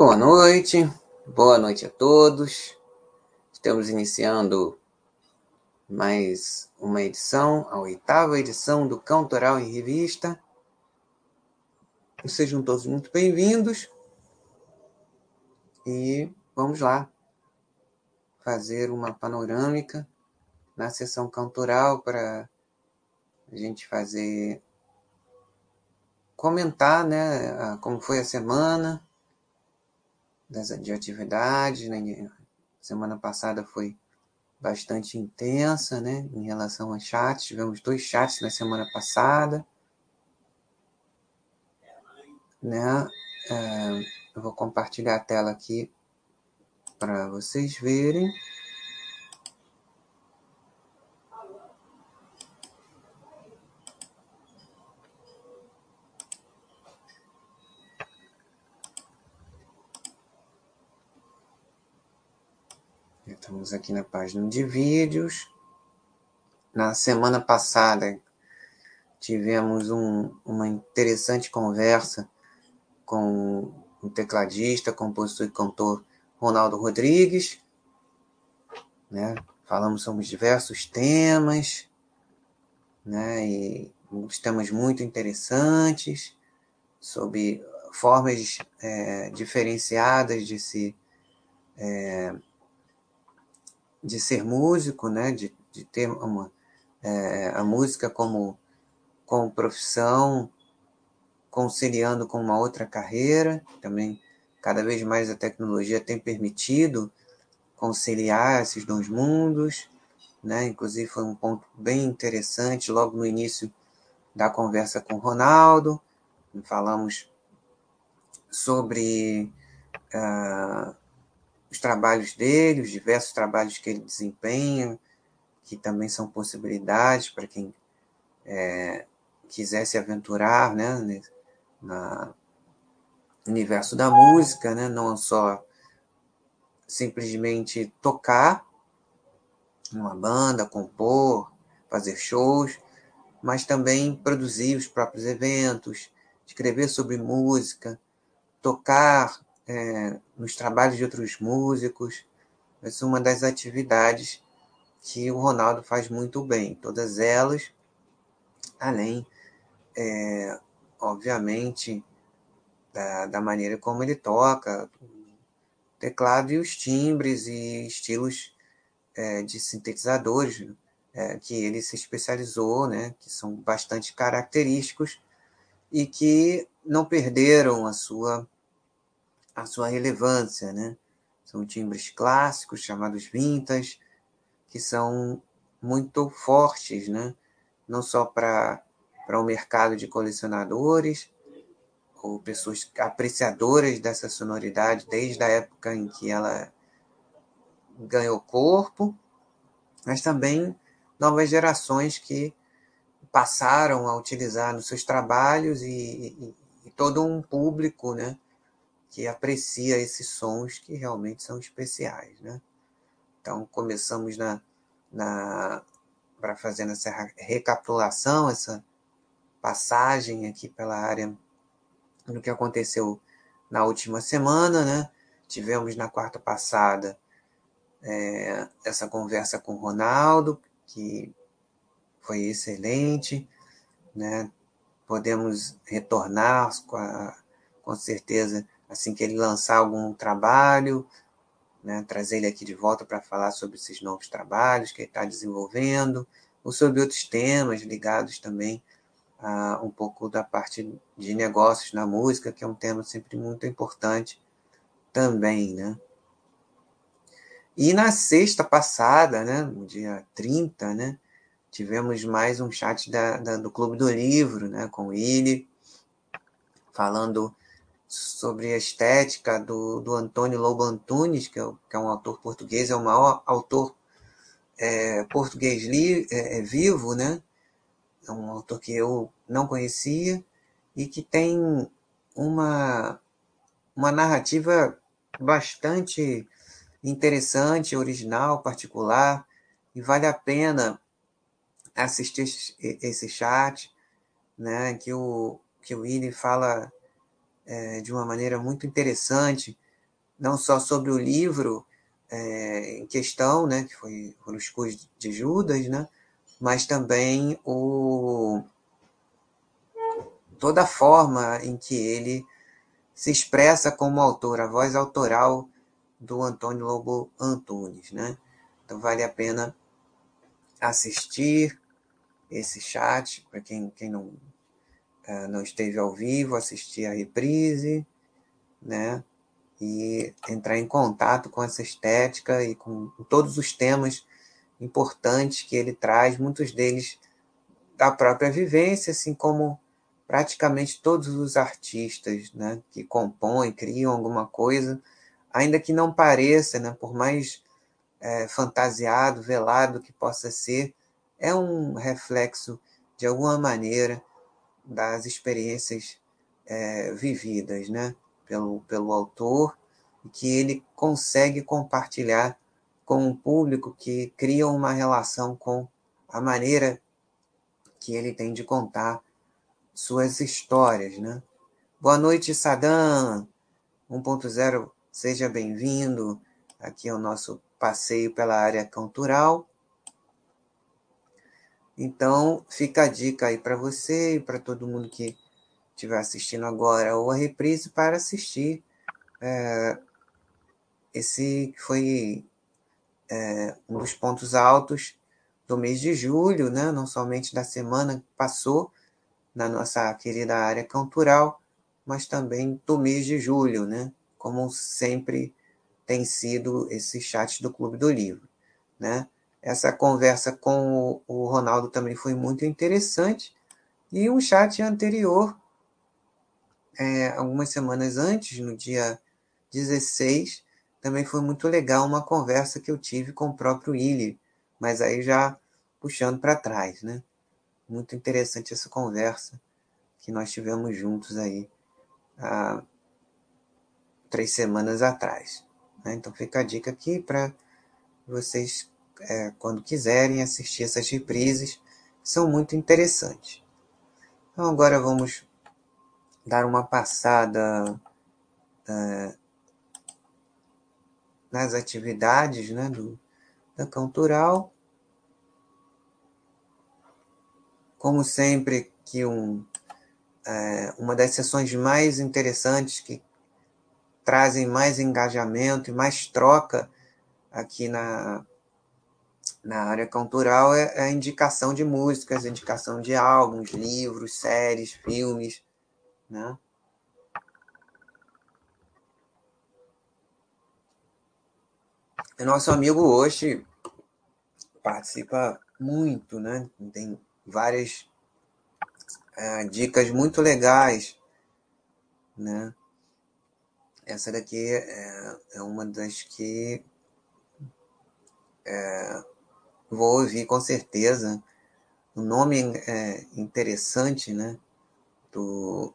Boa noite, boa noite a todos. Estamos iniciando mais uma edição, a oitava edição do Cantoral em Revista. Sejam todos muito bem-vindos e vamos lá fazer uma panorâmica na sessão cantoral para a gente fazer comentar, né, como foi a semana de atividades. Né? Semana passada foi bastante intensa, né, em relação a chats. Tivemos dois chats na semana passada, né? É, eu vou compartilhar a tela aqui para vocês verem. Aqui na página de vídeos. Na semana passada tivemos um, uma interessante conversa com o tecladista, compositor e cantor Ronaldo Rodrigues. Né? Falamos sobre diversos temas, né? e temas muito interessantes, sobre formas é, diferenciadas de se é, de ser músico, né, de, de ter uma, é, a música como, como profissão, conciliando com uma outra carreira. Também, cada vez mais a tecnologia tem permitido conciliar esses dois mundos. Né? Inclusive, foi um ponto bem interessante logo no início da conversa com o Ronaldo. Falamos sobre uh, os trabalhos dele, os diversos trabalhos que ele desempenha, que também são possibilidades para quem é, quiser se aventurar né, no universo da música, né, não só simplesmente tocar numa banda, compor, fazer shows, mas também produzir os próprios eventos, escrever sobre música, tocar é, nos trabalhos de outros músicos. Essa é uma das atividades que o Ronaldo faz muito bem. Todas elas, além, é, obviamente, da, da maneira como ele toca, teclado e os timbres e estilos é, de sintetizadores é, que ele se especializou, né, que são bastante característicos e que não perderam a sua a sua relevância, né? São timbres clássicos, chamados vintas, que são muito fortes, né? Não só para o mercado de colecionadores, ou pessoas apreciadoras dessa sonoridade desde a época em que ela ganhou corpo, mas também novas gerações que passaram a utilizar nos seus trabalhos e, e, e todo um público, né? Que aprecia esses sons que realmente são especiais, né? Então começamos na, na para fazer essa recapitulação, essa passagem aqui pela área do que aconteceu na última semana, né? Tivemos na quarta passada é, essa conversa com o Ronaldo, que foi excelente, né? Podemos retornar com, a, com certeza assim que ele lançar algum trabalho, né, trazer ele aqui de volta para falar sobre esses novos trabalhos que ele está desenvolvendo, ou sobre outros temas ligados também a um pouco da parte de negócios na música, que é um tema sempre muito importante também, né? E na sexta passada, né, no dia 30, né, tivemos mais um chat da, da, do Clube do Livro, né, com ele, falando sobre a estética do, do Antônio Lobo Antunes, que é, que é um autor português, é o maior autor é, português li, é, é, vivo, né? É um autor que eu não conhecia e que tem uma, uma narrativa bastante interessante, original, particular, e vale a pena assistir esse chat, né, que o, que o Willi fala é, de uma maneira muito interessante não só sobre o livro é, em questão, né, que foi Os Cus de Judas, né, mas também o, toda a forma em que ele se expressa como autor, a voz autoral do Antônio Lobo Antunes. Né? Então vale a pena assistir esse chat, para quem, quem não, não esteve ao vivo, assistir a reprise, né? e entrar em contato com essa estética e com todos os temas importantes que ele traz, muitos deles da própria vivência, assim como praticamente todos os artistas né, que compõem, criam alguma coisa, ainda que não pareça, né, por mais é, fantasiado, velado que possa ser, é um reflexo, de alguma maneira, das experiências é, vividas. Né? pelo, pelo autor que ele consegue compartilhar com um público que cria uma relação com a maneira que ele tem de contar suas histórias, né? Boa noite, Sadam 1.0, seja bem-vindo aqui ao nosso passeio pela área cultural. Então, fica a dica aí para você e para todo mundo que estiver assistindo agora ou a reprise para assistir é, esse que foi é, um dos pontos altos do mês de julho, né? não somente da semana que passou na nossa querida área cultural, mas também do mês de julho, né? como sempre tem sido esse chat do Clube do Livro. Né? Essa conversa com o Ronaldo também foi muito interessante, e um chat anterior é, algumas semanas antes, no dia 16, também foi muito legal uma conversa que eu tive com o próprio Willi, mas aí já puxando para trás, né? Muito interessante essa conversa que nós tivemos juntos aí há três semanas atrás. Né? Então fica a dica aqui para vocês, é, quando quiserem, assistir essas reprises, são muito interessantes. Então agora vamos dar uma passada é, nas atividades né, do, da Cultural. Como sempre, que um, é, uma das sessões mais interessantes que trazem mais engajamento e mais troca aqui na, na área cultural é, é a indicação de músicas, indicação de álbuns, livros, séries, filmes né? O nosso amigo hoje participa muito, né? Tem várias é, dicas muito legais, né? Essa daqui é, é uma das que é, vou ouvir com certeza. O nome é interessante, né? Do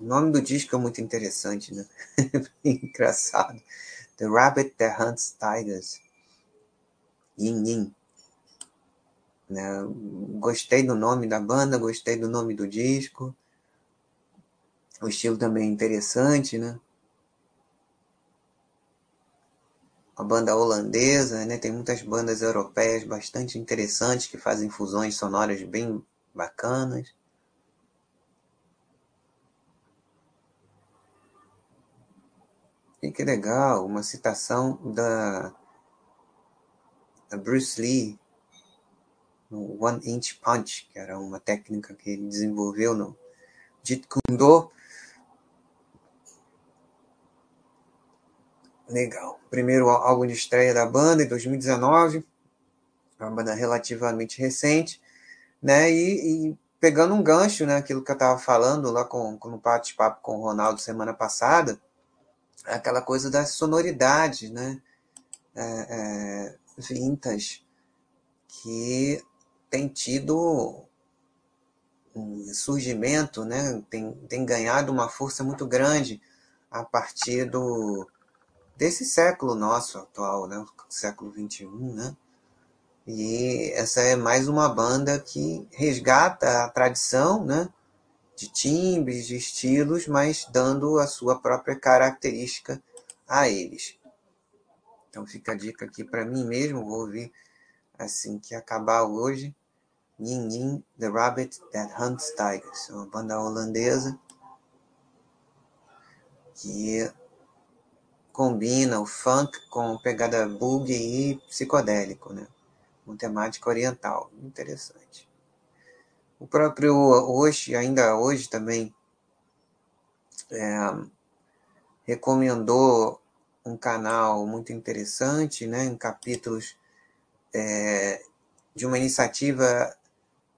o nome do disco é muito interessante, né? Engraçado. The Rabbit That Hunts Tigers. Yin Yin. Né? Gostei do nome da banda, gostei do nome do disco. O estilo também é interessante, né? A banda holandesa, né? Tem muitas bandas europeias bastante interessantes que fazem fusões sonoras bem bacanas. E que legal, uma citação da, da Bruce Lee no One Inch Punch, que era uma técnica que ele desenvolveu no Jeet Kune Do. Legal. Primeiro álbum de estreia da banda em 2019, uma banda relativamente recente, né? E, e pegando um gancho, né? Aquilo que eu estava falando lá com, com no bate-papo com o Ronaldo semana passada, aquela coisa da sonoridade, né? É, é, vintage, que tem tido um surgimento, né? tem, tem ganhado uma força muito grande a partir do, desse século nosso atual, né? século XXI, né? E essa é mais uma banda que resgata a tradição, né? de timbres, de estilos, mas dando a sua própria característica a eles. Então fica a dica aqui para mim mesmo, vou ouvir assim que acabar hoje. Yin Yin, The Rabbit That Hunts Tigers, uma banda holandesa que combina o funk com pegada boogie e psicodélico, né? Com temática oriental. Interessante. O próprio hoje, ainda hoje também, é, recomendou um canal muito interessante, né, em capítulos é, de uma iniciativa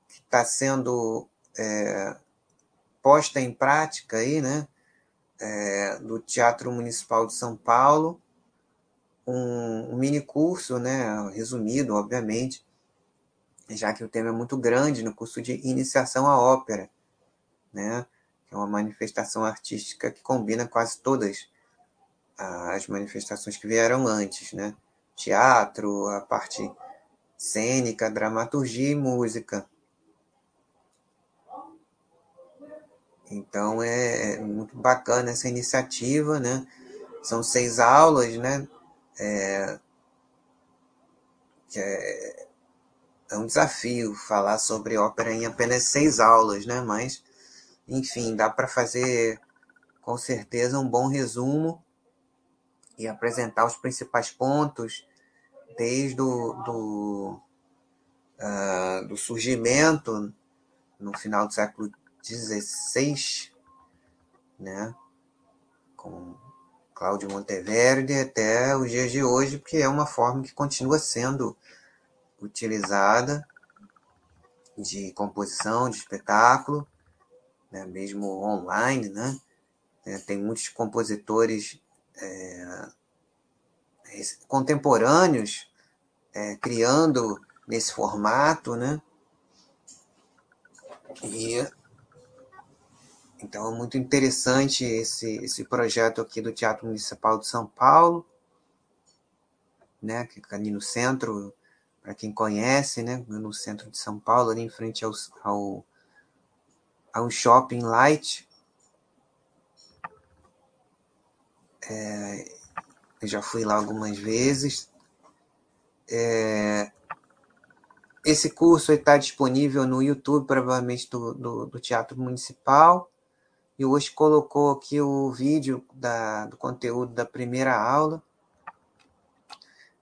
que está sendo é, posta em prática aí, né, é, do Teatro Municipal de São Paulo, um, um mini curso, né, resumido, obviamente, já que o tema é muito grande no curso de iniciação à ópera, né? Que é uma manifestação artística que combina quase todas as manifestações que vieram antes, né? Teatro, a parte cênica, dramaturgia e música. Então é, é muito bacana essa iniciativa, né? São seis aulas, né? É, é, é um desafio falar sobre ópera em apenas seis aulas, né? Mas, enfim, dá para fazer com certeza um bom resumo e apresentar os principais pontos desde o do, uh, do surgimento no final do século XVI, né? Com Cláudio Monteverde até os dias de hoje, porque é uma forma que continua sendo utilizada de composição, de espetáculo, né, mesmo online, né? É, tem muitos compositores é, contemporâneos é, criando nesse formato, né? E então é muito interessante esse, esse projeto aqui do Teatro Municipal de São Paulo, né? Que fica ali no centro para quem conhece, né, no centro de São Paulo, ali em frente ao, ao, ao shopping light. É, eu já fui lá algumas vezes. É, esse curso está disponível no YouTube, provavelmente do, do, do, Teatro Municipal. E hoje colocou aqui o vídeo da, do conteúdo da primeira aula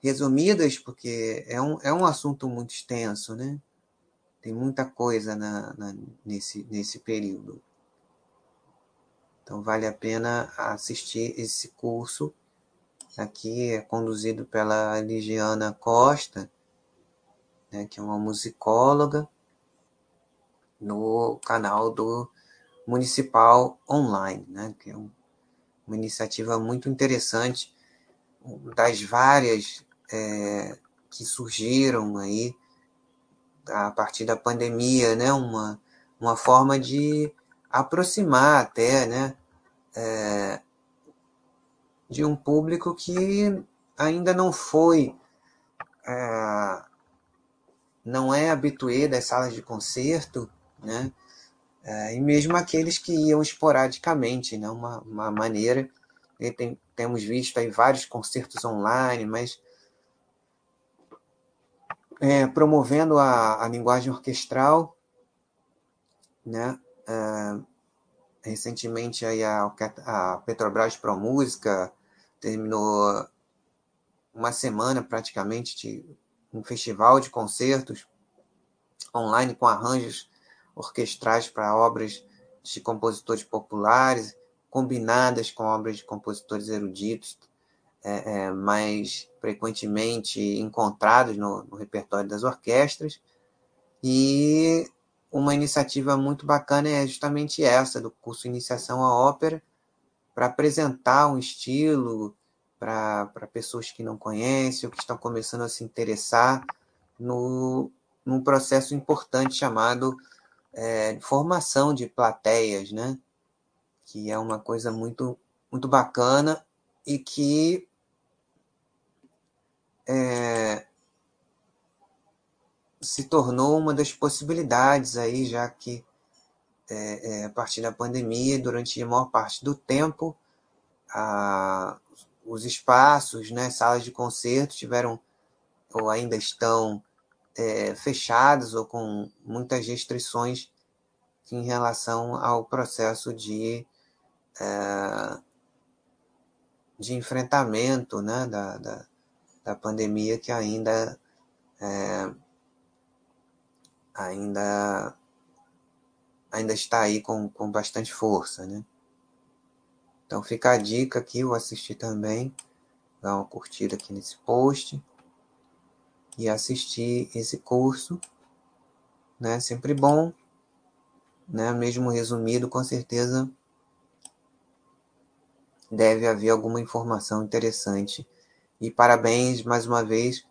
resumidas, porque é um, é um assunto muito extenso, né? Tem muita coisa na, na, nesse, nesse período. Então, vale a pena assistir esse curso. Aqui é conduzido pela Ligiana Costa, né, que é uma musicóloga, no canal do Municipal Online, né, que é um, uma iniciativa muito interessante, das várias é, que surgiram aí a partir da pandemia, né? Uma, uma forma de aproximar até, né? É, de um público que ainda não foi, é, não é habituê das salas de concerto, né? É, e mesmo aqueles que iam esporadicamente, né? Uma, uma maneira, tem, temos visto aí vários concertos online, mas é, promovendo a, a, linguagem orquestral, né? É, recentemente aí a, a Petrobras Pro Música terminou uma semana praticamente de um festival de concertos online com arranjos orquestrais para obras de compositores populares, combinadas com obras de compositores eruditos é, é, mais frequentemente encontrados no, no, repertório das orquestras. E uma iniciativa muito bacana é justamente essa, do curso Iniciação à Ópera, para apresentar um estilo para pessoas que não conhecem ou que estão começando a se interessar no, num processo importante chamado é, formação de plateias, né? que é uma coisa muito, muito bacana e que é, se tornou uma das possibilidades aí, já que é, é, a partir da pandemia, durante a maior parte do tempo, a, os espaços, né, salas de concerto tiveram ou ainda estão é, fechados ou com muitas restrições em relação ao processo de, é, de enfrentamento né, da, da, da pandemia que ainda é, ainda ainda está aí com, com bastante força, né? Então fica a dica aqui, vou assistir também, dar uma curtida aqui nesse post e assistir esse curso, né? Sempre bom, né? Mesmo resumido, com certeza deve haver alguma informação interessante. E parabéns mais uma vez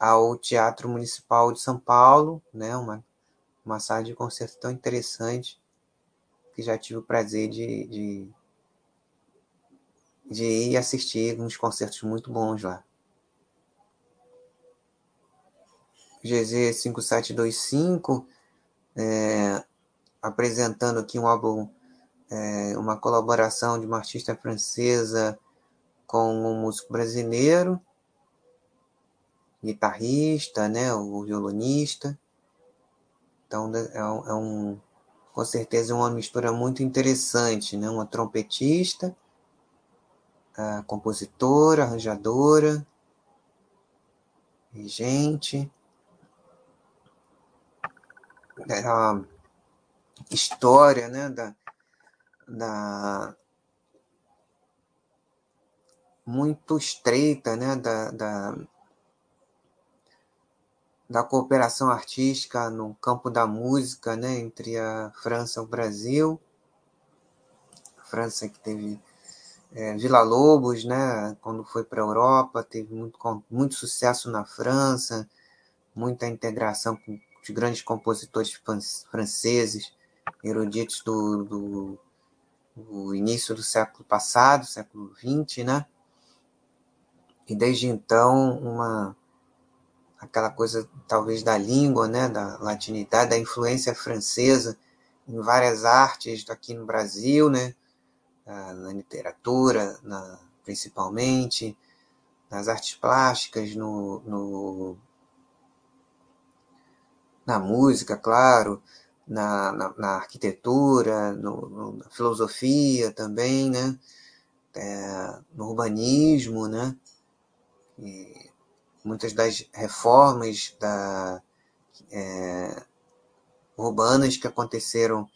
ao Teatro Municipal de São Paulo, né? Uma, uma sala de concerto tão interessante que já tive o prazer de, de, de ir assistir uns concertos muito bons lá. GZ5725, é, apresentando aqui um álbum, é, uma colaboração de uma artista francesa com um músico brasileiro, guitarrista, né, o violonista. Então é um, é um com certeza uma mistura muito interessante, né, uma trompetista, compositora, arranjadora, gente a história né, da, da muito estreita né, da, da, da cooperação artística no campo da música né, entre a França e o Brasil. A França que teve é, Vila Lobos, né, quando foi para a Europa, teve muito, muito sucesso na França, muita integração com de grandes compositores franceses, eruditos do, do, do início do século passado, século XX, né? E desde então, uma aquela coisa talvez da língua, né, da latinidade, da influência francesa em várias artes aqui no Brasil, né, na literatura, na, principalmente, nas artes plásticas, no, no, na música, claro, na, na, na arquitetura, no, no, na filosofia também, né? É, no urbanismo, né? E muitas das reformas da, é, urbanas que aconteceram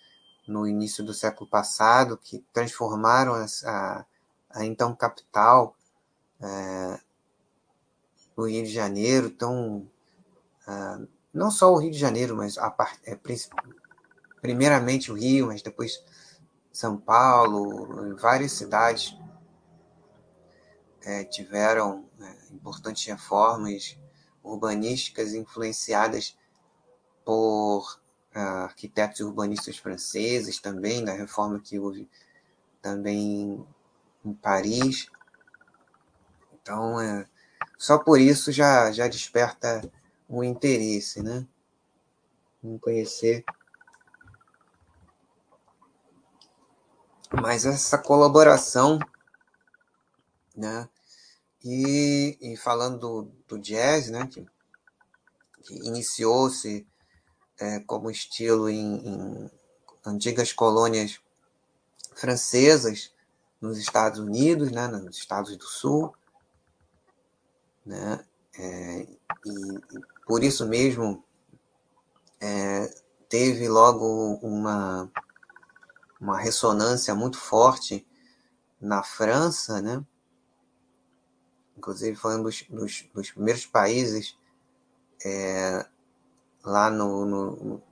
no início do século passado, que transformaram a, a, então capital é, do Rio de Janeiro, tão é, não só o Rio de Janeiro, mas a é, primeiramente o Rio, mas depois São Paulo, várias cidades é, tiveram é, importantes reformas urbanísticas influenciadas por uh, arquitetos urbanistas franceses também, da reforma que houve também em Paris. Então, é, só por isso já, já desperta um interesse, né? Em conhecer mais essa colaboração, né? E, e falando do, do, jazz, né? Que, que iniciou-se é, como estilo em, em antigas colônias francesas nos Estados Unidos, né, nos Estados do Sul, né, é, e, por isso mesmo, é, teve logo uma, uma ressonância muito forte na França, né? Inclusive foi um dos, dos, dos primeiros países é, lá no, no,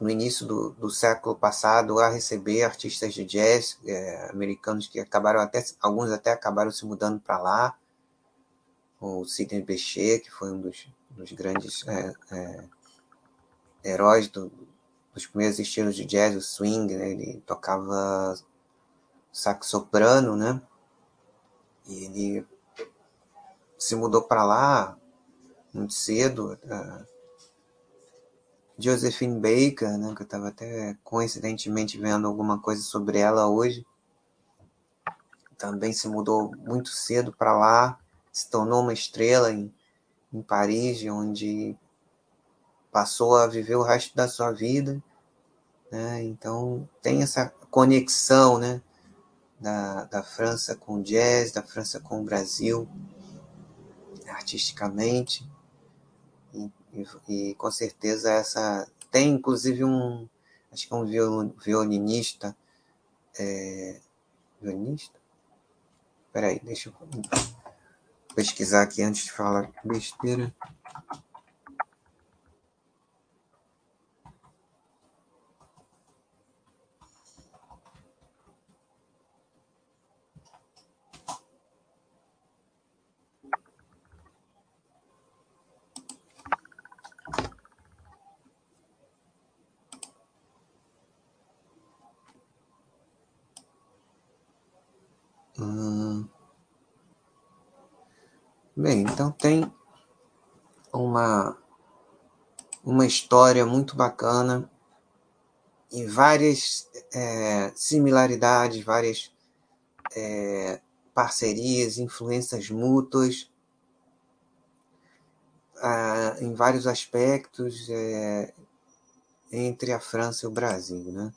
no, início do, do século passado a receber artistas de jazz é, americanos que acabaram até alguns até acabaram se mudando para lá o Sidney Bechet que foi um dos dos grandes é, é, heróis do, dos primeiros estilos de jazz, o swing, né? ele tocava sax soprano, né? E ele se mudou para lá muito cedo. Uh, Josephine Baker, né, que eu estava até coincidentemente vendo alguma coisa sobre ela hoje. Também se mudou muito cedo para lá, se tornou uma estrela em, em Paris, onde passou a viver o resto da sua vida. Né? Então tem essa conexão né? da, da França com o jazz, da França com o Brasil, artisticamente. E, e, e com certeza essa. Tem inclusive um. Acho que é um violinista. É, violinista? Peraí, deixa eu pesquisar aqui antes de falar besteira. Hum. Bem, então tem uma, uma história muito bacana e várias é, similaridades, várias é, parcerias, influências mútuas ah, em vários aspectos é, entre a França e o Brasil, né?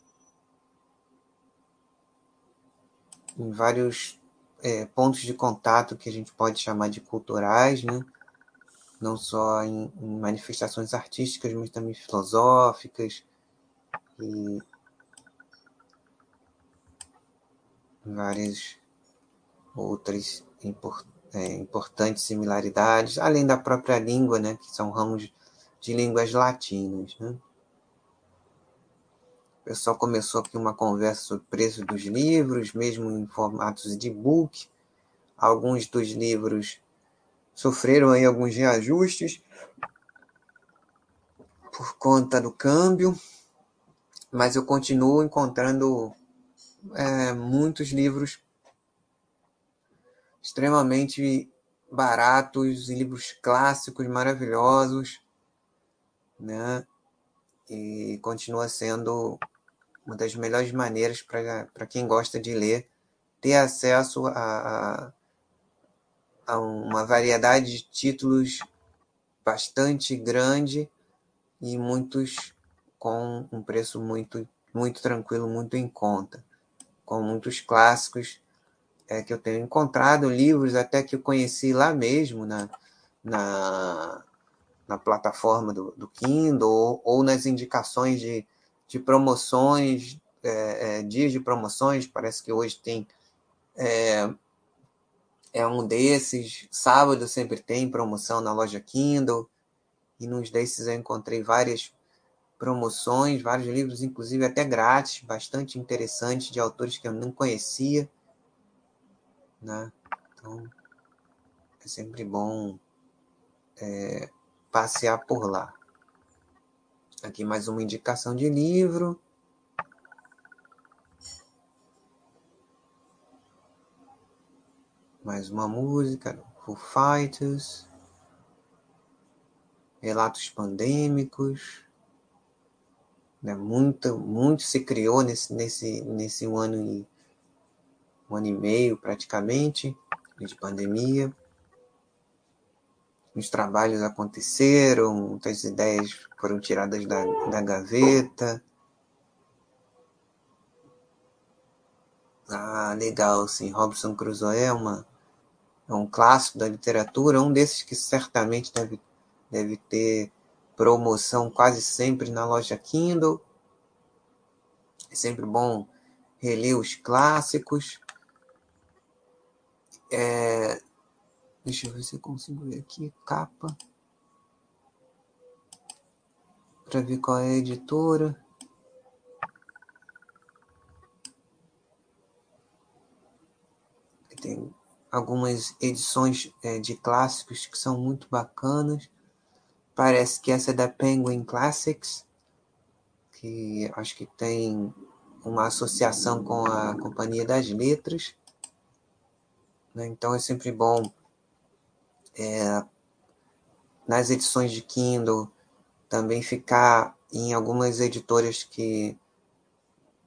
Em vários é, pontos de contato que a gente pode chamar de culturais, né? não só em, em manifestações artísticas, mas também filosóficas e várias outras import, é, importantes similaridades, além da própria língua, né, que são ramos de línguas latinas. Né? O pessoal começou aqui uma conversa sobre o preço dos livros, mesmo em formatos de book. Alguns dos livros sofreram aí alguns reajustes por conta do câmbio, mas eu continuo encontrando é, muitos livros extremamente baratos, livros clássicos maravilhosos, né? E continua sendo uma das melhores maneiras para quem gosta de ler ter acesso a, a, a, uma variedade de títulos bastante grande e muitos com um preço muito, muito tranquilo, muito em conta, com muitos clássicos é, que eu tenho encontrado, livros até que eu conheci lá mesmo na, na, na plataforma do, do Kindle ou, ou nas indicações de de promoções, é, é, dias de promoções, parece que hoje tem é, é um desses. Sábado sempre tem promoção na loja Kindle, e nos desses eu encontrei várias promoções, vários livros, inclusive até grátis, bastante interessantes, de autores que eu não conhecia. Né? Então, é sempre bom é, passear por lá. Aqui mais uma indicação de livro. Mais uma música, Foo Fighters. Relatos pandêmicos. Né? Muito, muito se criou nesse, nesse, nesse um ano e um ano e meio praticamente de pandemia os trabalhos aconteceram, muitas ideias foram tiradas da, da gaveta. Ah, legal, sim. Robson Crusoe é, uma, é um clássico da literatura, um desses que certamente deve, deve ter promoção quase sempre na loja Kindle. É sempre bom reler os clássicos. É, Deixa eu ver se eu consigo ver aqui. Capa. Para ver qual é a editora. Tem algumas edições é, de clássicos que são muito bacanas. Parece que essa é da Penguin Classics, que acho que tem uma associação com a Companhia das Letras. Né? Então é sempre bom é, nas edições de Kindle também ficar em algumas editoras que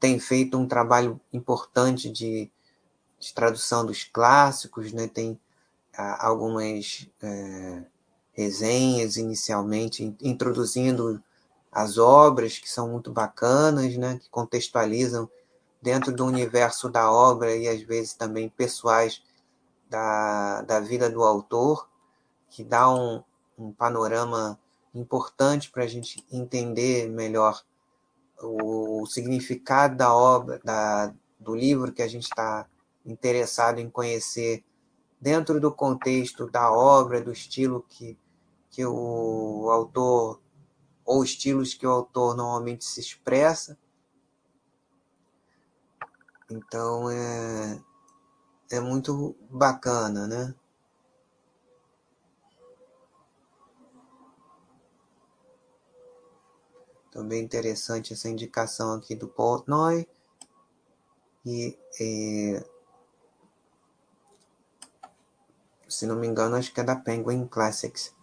têm feito um trabalho importante de, de tradução dos clássicos, né? tem ah, algumas é, resenhas inicialmente introduzindo as obras que são muito bacanas, né? que contextualizam dentro do universo da obra e às vezes também pessoais da, da vida do autor, que dá um, um panorama importante para a gente entender melhor o, o, significado da obra, da, do livro que a gente está interessado em conhecer dentro do contexto da obra, do estilo que, que o autor, ou estilos que o autor normalmente se expressa. Então é, é muito bacana, né? Também interessante essa indicação aqui do Portnoy. E, e, se não me engano, acho que é da Penguin Classics.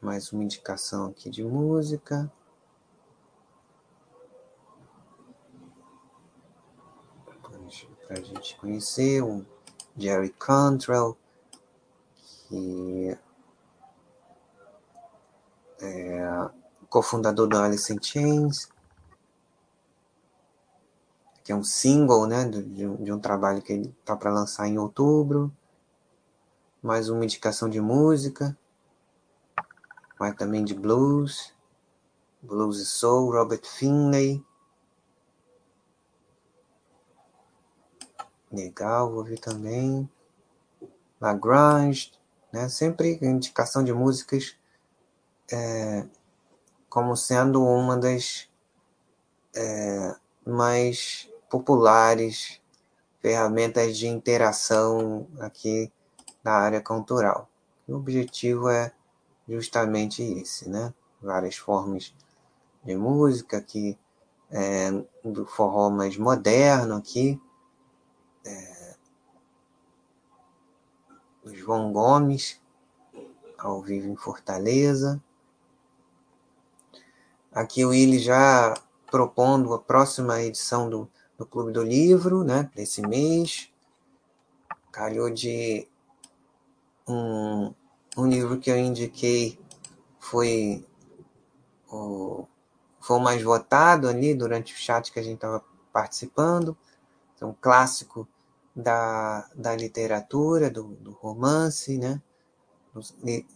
Mais uma indicação aqui de música. Para a gente conhecer o Jerry Cantrell, que é, cofundador do Alice in Chains, que é um single né, de, de um trabalho que ele está para lançar em outubro. Mais uma indicação de música, mas também de blues, blues e soul, Robert Finlay. Legal, vou ouvir também. Lagrange, né? Sempre indicação de músicas é, como sendo uma das é, mais populares ferramentas de interação aqui na área cultural. O objetivo é justamente esse, né? Várias formas de música aqui, é, do forró mais moderno aqui, é, João Gomes, ao vivo em Fortaleza, Aqui o Willi já propondo a próxima edição do, do Clube do Livro, né, desse mês. Calhou de um, um livro que eu indiquei foi o, foi mais votado ali durante o chat que a gente estava participando. É um clássico da, da literatura, do, do romance, né?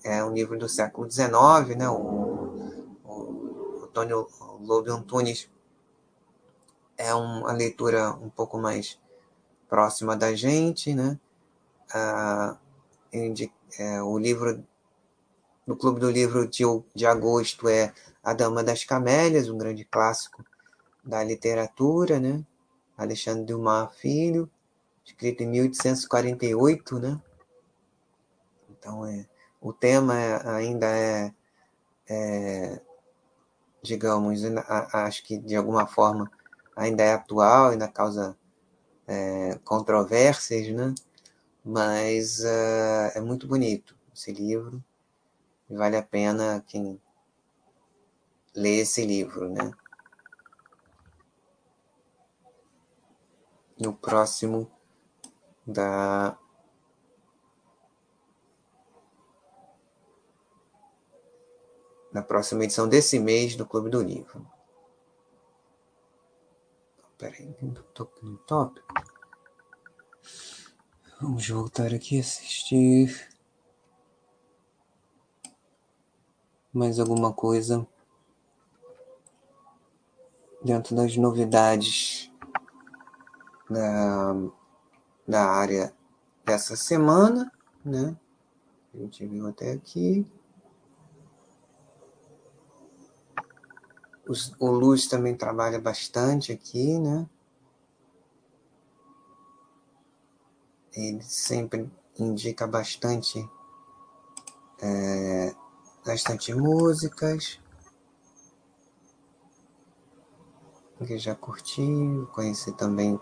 É um livro do século XIX, né? O, Antônio Lobo Antunes é uma leitura um pouco mais próxima da gente, né? Ah, é, o livro do Clube do Livro de, de agosto é A Dama das Camélias, um grande clássico da literatura, né? Alexandre Dumas Filho, escrito em 1848, né? Então, é, o tema é, ainda é, é digamos, acho que de alguma forma ainda é atual, ainda causa é, controvérsias, né? Mas uh, é muito bonito esse livro vale a pena quem lê esse livro, né? No próximo da na próxima edição desse mês do Clube do Livro. Peraí, estou no tópico. Vamos voltar aqui assistir. Mais alguma coisa dentro das novidades da, da área dessa semana, né? A gente viu até aqui. O Luz também trabalha bastante aqui, né? Ele sempre indica bastante, é, bastante músicas. Que já curti, conheci também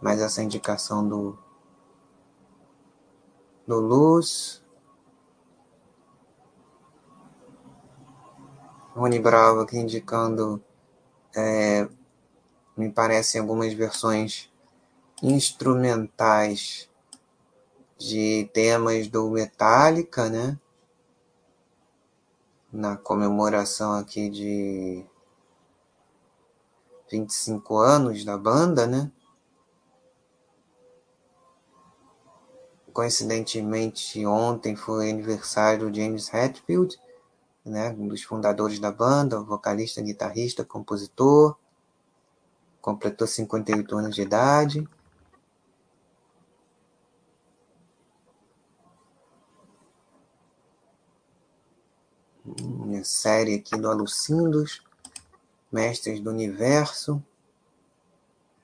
mais essa indicação do, do Luz. Rony Bravo aqui indicando, é, me parecem algumas versões instrumentais de temas do Metallica, né? Na comemoração aqui de 25 anos da banda, né? Coincidentemente, ontem foi aniversário do James Hetfield, né, um dos fundadores da banda, vocalista, guitarrista, compositor. Completou 58 anos de idade. Minha série aqui do Alucindos, Mestres do Universo.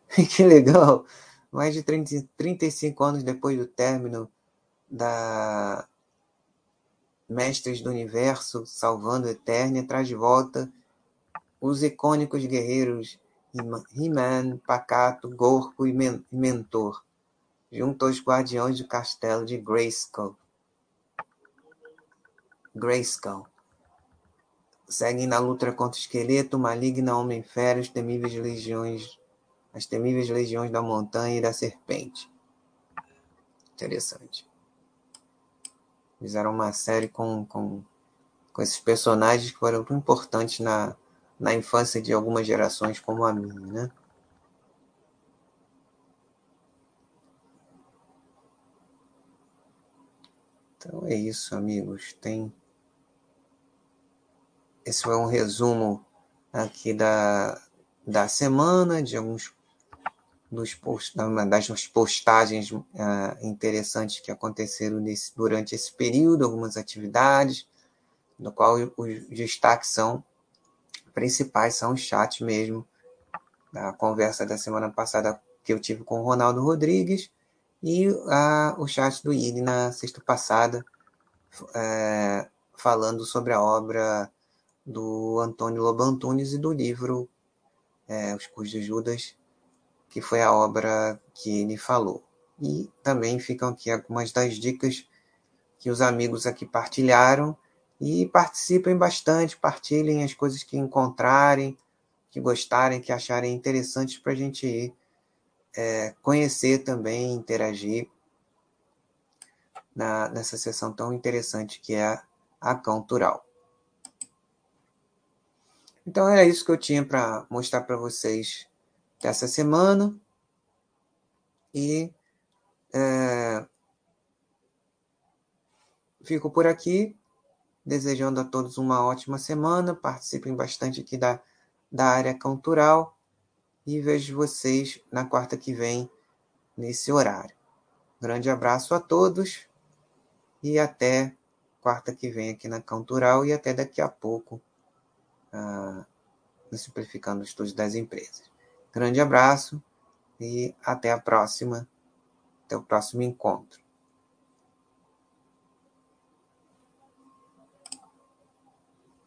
que legal! Mais de 30, 35 anos depois do término da Mestres do Universo, salvando Eternia, traz de volta os icônicos guerreiros He-Man, Pacato, Gorko e, Men Mentor, junto aos guardiões do castelo de Grayskull. Grayskull. Seguem na luta contra o esqueleto, maligna, homem-fera, as temíveis legiões, as temíveis legiões da montanha e da serpente. Interessante. Fizeram uma série com, com, com esses personagens que foram tão importantes na, na infância de algumas gerações como a minha, né? Então é isso, amigos. Tem esse foi um resumo aqui da, da semana, de alguns dos post, das postagens uh, interessantes que aconteceram nesse, durante esse período, algumas atividades, no qual os destaques são principais, são os chats mesmo, da conversa da semana passada que eu tive com o Ronaldo Rodrigues e uh, o chat do ID na sexta passada, uh, falando sobre a obra do Antônio Lobantunes e do livro é, Os Cus de Judas, que foi a obra que ele falou. E também ficam aqui algumas das dicas que os amigos aqui partilharam e participem bastante, partilhem as coisas que encontrarem, que gostarem, que acharem interessantes para a gente ir é, conhecer também, interagir na, nessa sessão tão interessante que é a Cultural. Então era isso que eu tinha para mostrar para vocês dessa semana. E é, fico por aqui, desejando a todos uma ótima semana. Participem bastante aqui da, da área cultural e vejo vocês na quarta que vem, nesse horário. Grande abraço a todos e até quarta que vem aqui na Cultural e até daqui a pouco ah, no Simplificando os Estudos das Empresas. Grande abraço e até a próxima, até o próximo encontro.